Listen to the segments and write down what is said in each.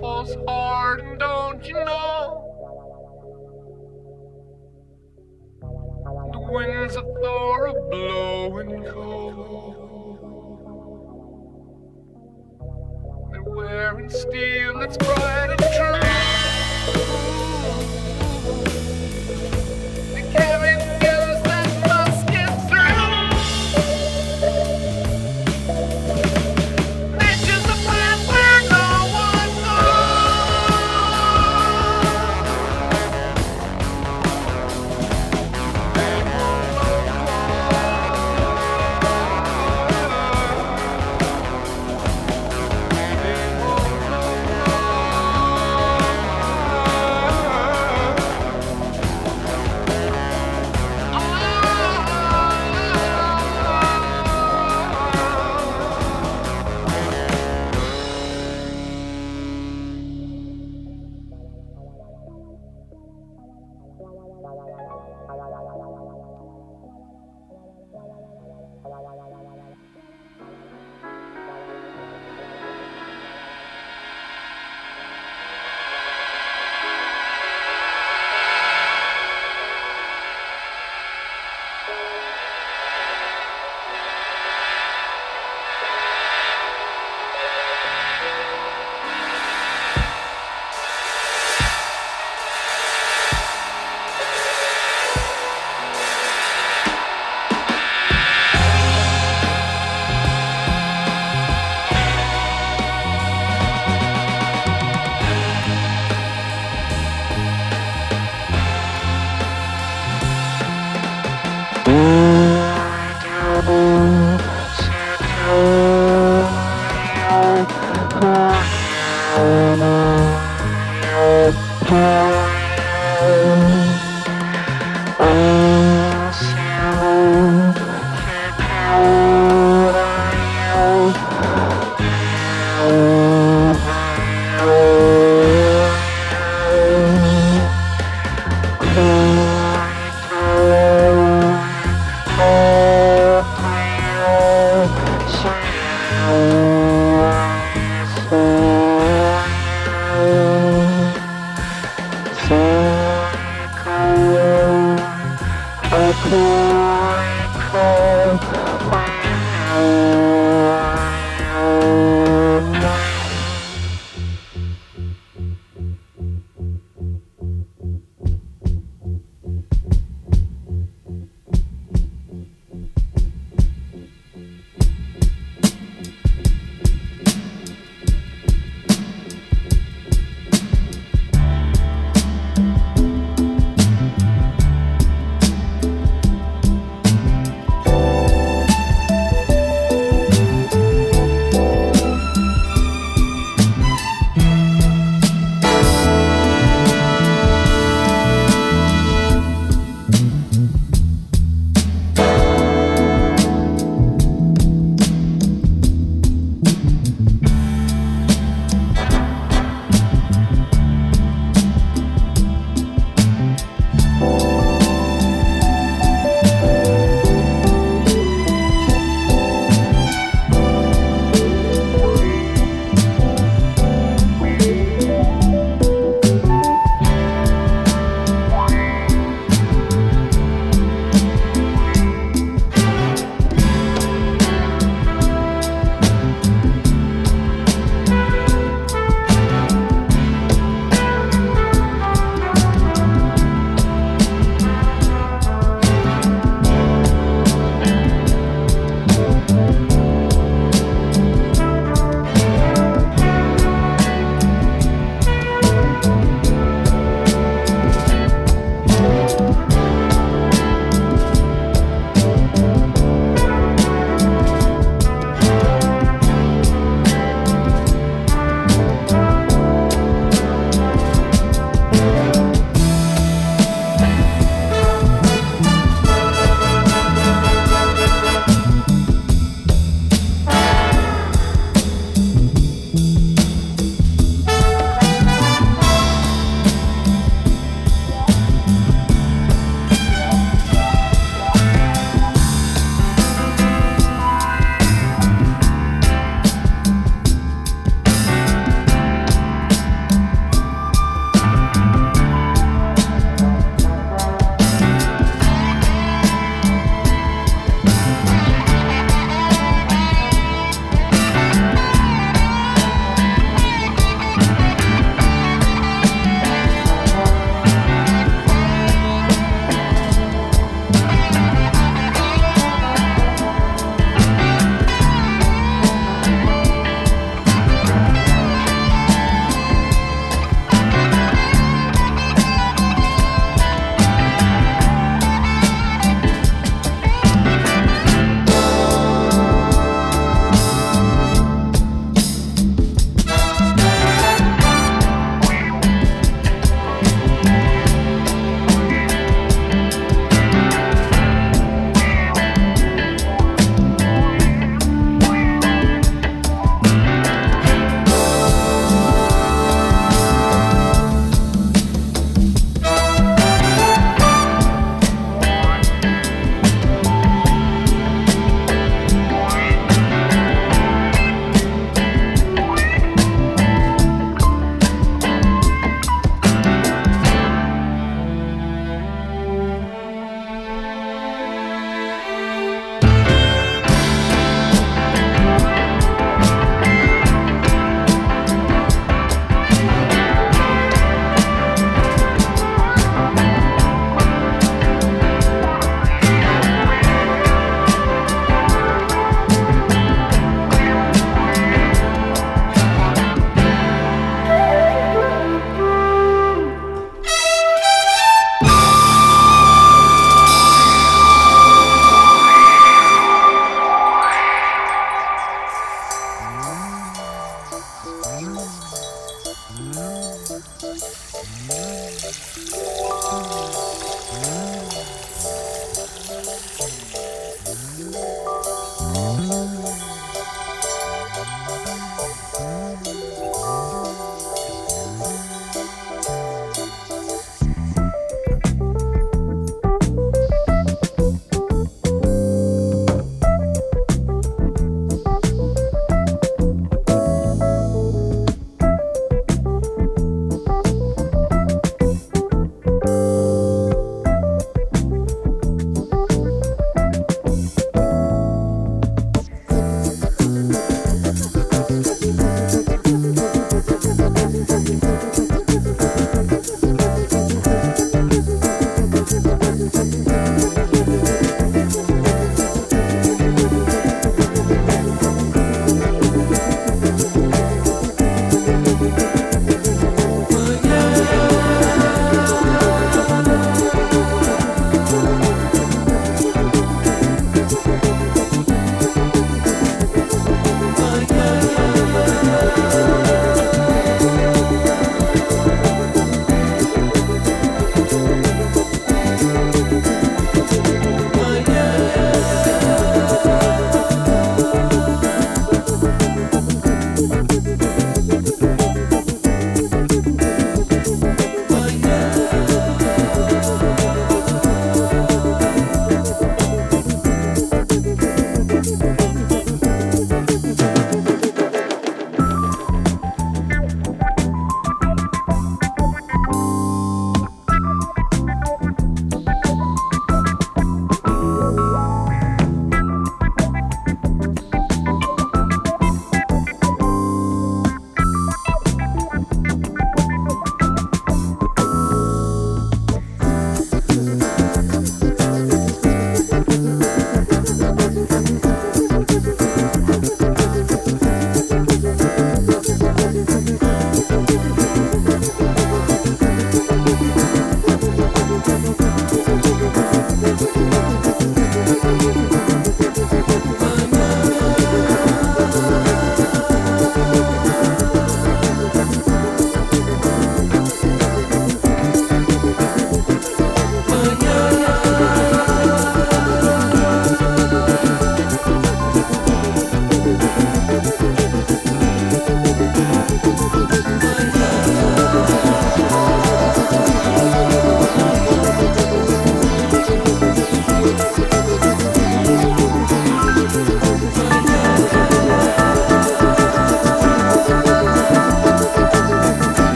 Falls hard, don't you know? The winds of Thor are blowing cold. They're wearing steel that's bright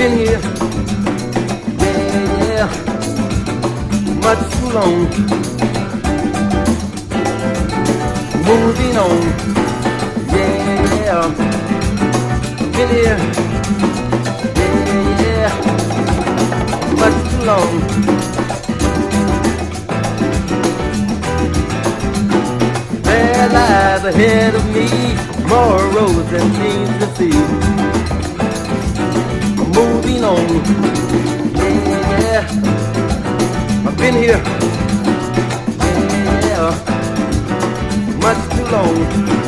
been here, yeah, yeah, much too long. Moving on, yeah, yeah, been here, yeah, yeah, much too long. There lies ahead of me more roads than seems to see on. Yeah, I've been here. Yeah, much too long.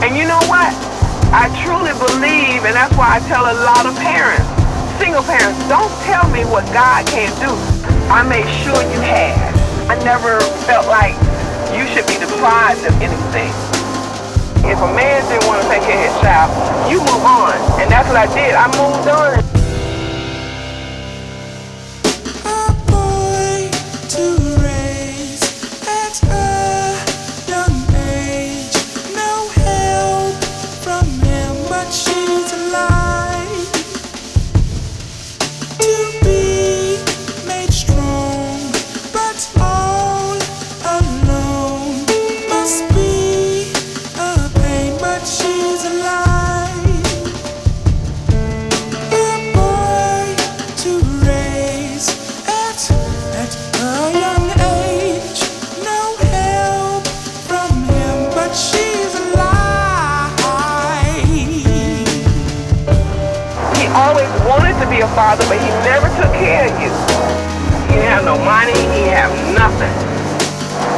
And you know what? I truly believe, and that's why I tell a lot of parents, single parents, don't tell me what God can't do. I made sure you had. I never felt like you should be deprived of anything. If a man didn't want to take care of his child, you move on. And that's what I did. I moved on. father, but he never took care of you. He didn't have no money, he didn't have nothing.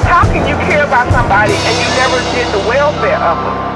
How can you care about somebody and you never did the welfare of them?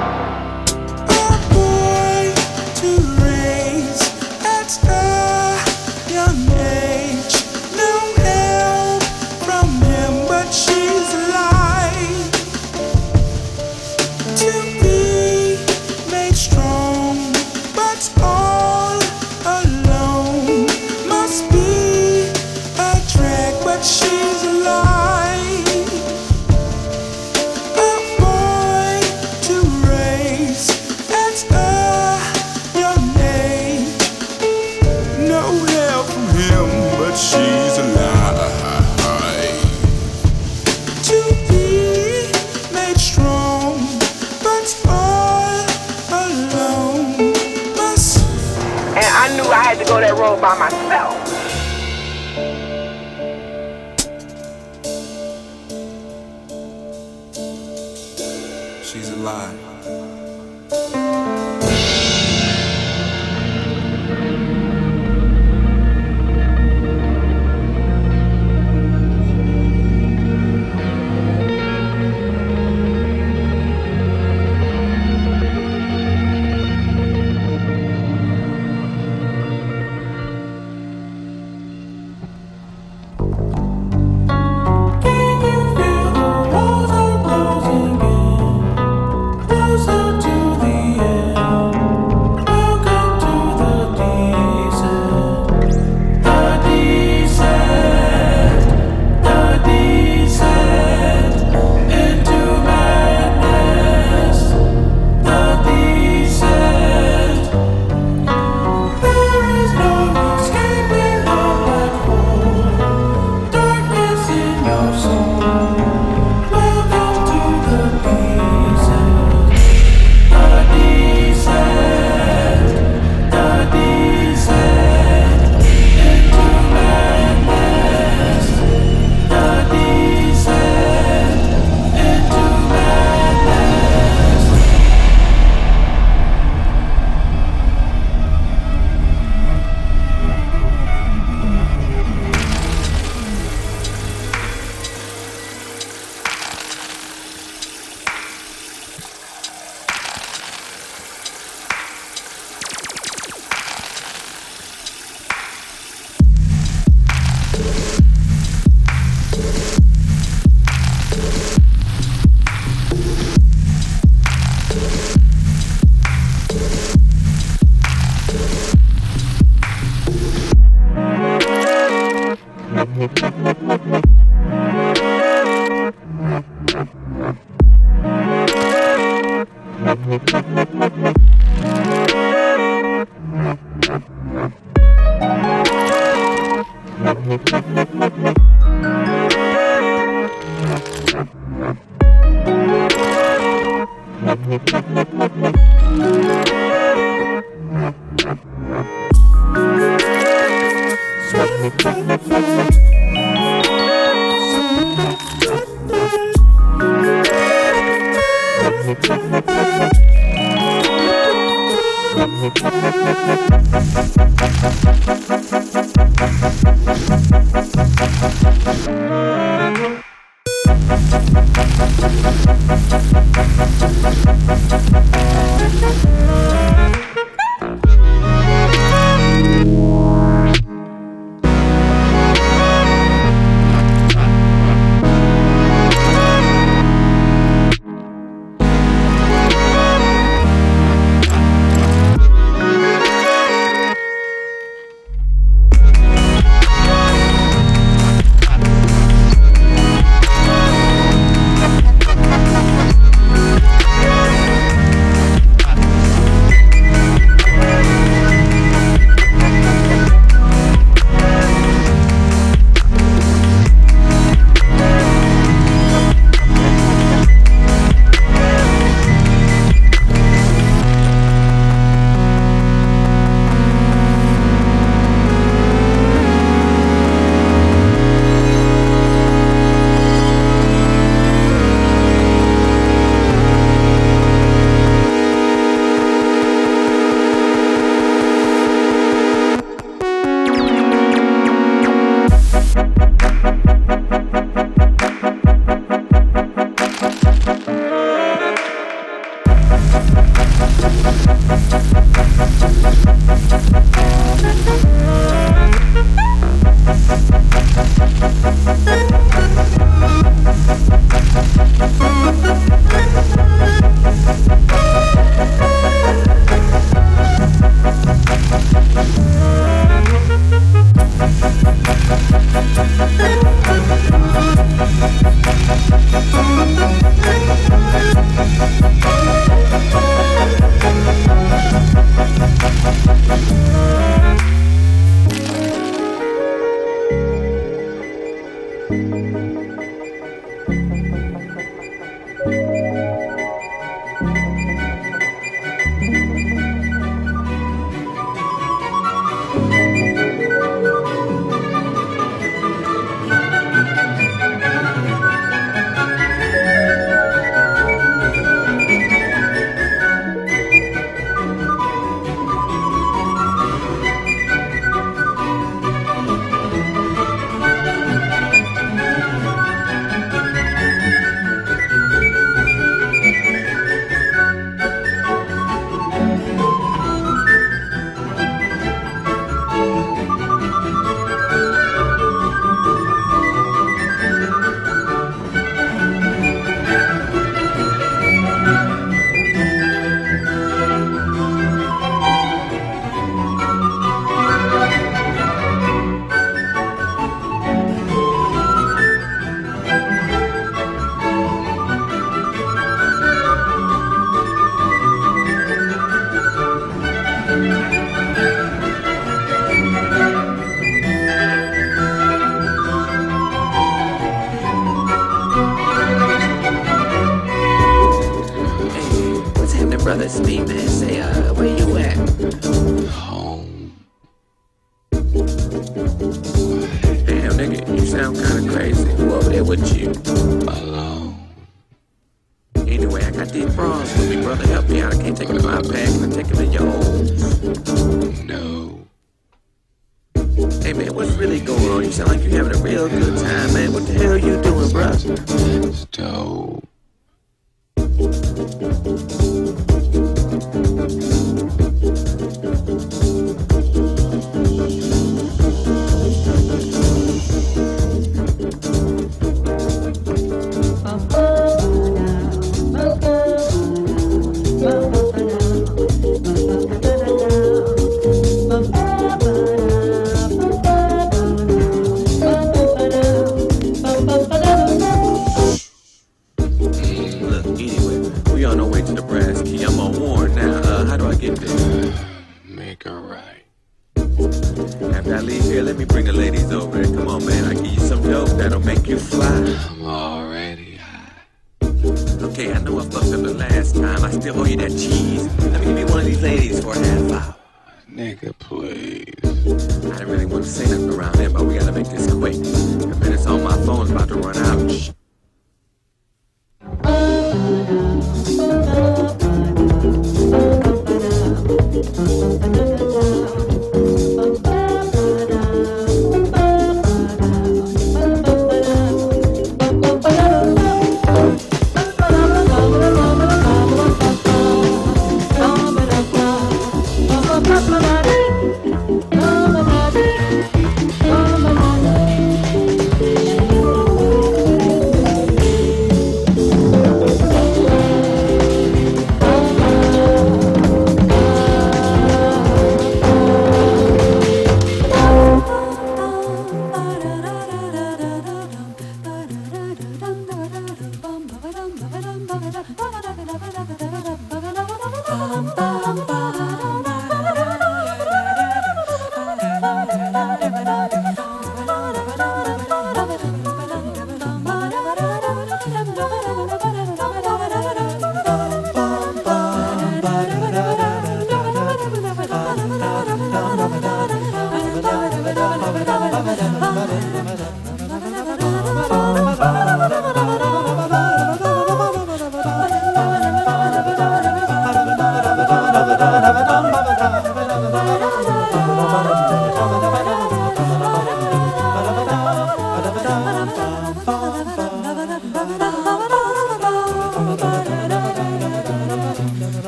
work.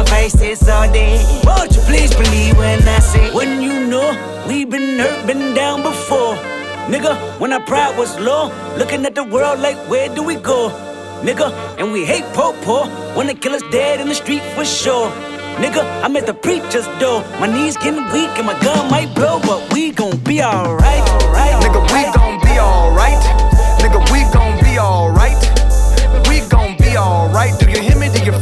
my face this all day. Won't you please believe when I say, when you know we've been hurt, been down before. Nigga, when our pride was low, looking at the world like, where do we go? Nigga, and we hate po po when kill us dead in the street for sure. Nigga, I'm at the preacher's door. My knees getting weak and my gun might blow, but we gon' be alright. Right, Nigga, we gon' be alright. Nigga, we gon' be alright. We gon' be alright. Do you hear me? Do you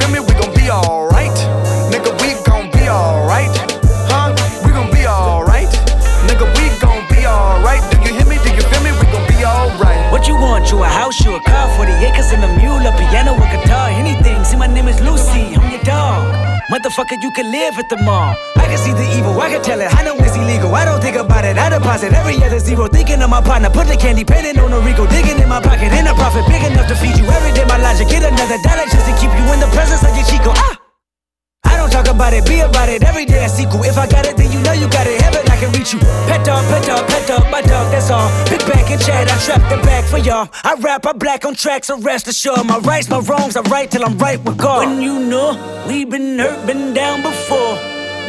Motherfucker, you can live at the mall. I can see the evil, I can tell it. I know it's illegal. I don't think about it. I deposit every other zero. Thinking of my partner, put the candy painting on a Rico. Digging in my pocket, in a profit big enough to feed you every day. My logic, get another dollar just to keep you in the presence of your Chico. Ah! Talk about it, be about it. Every day I sequel. If I got it, then you know you got it. Heaven, I can reach you. Pet dog, pet dog, pet dog, my dog, that's all. Big back and chat, I trap the back for y'all. I rap, I black on tracks, so rest assured. My rights, my wrongs, I right till I'm right with God. When you know we been hurt, been down before.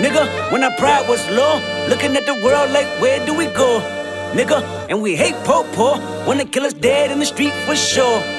Nigga, when our pride was low, looking at the world like, where do we go? Nigga, and we hate po po when the killer's dead in the street for sure.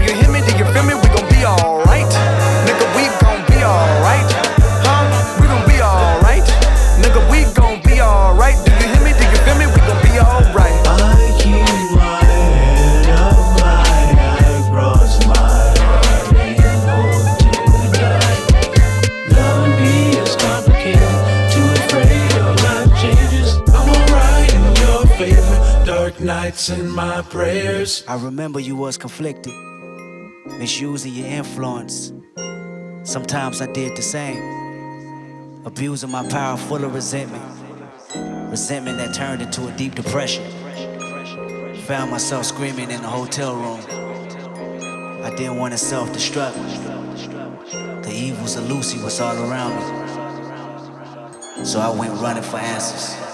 Nights and my prayers. I remember you was conflicted, misusing your influence. Sometimes I did the same, abusing my power full of resentment. Resentment that turned into a deep depression. Found myself screaming in the hotel room. I didn't want to self destruct. The evils of Lucy was all around me. So I went running for answers.